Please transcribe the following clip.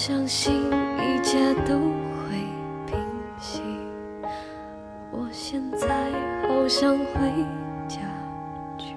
相信一切都会平息。我现在好想回家去。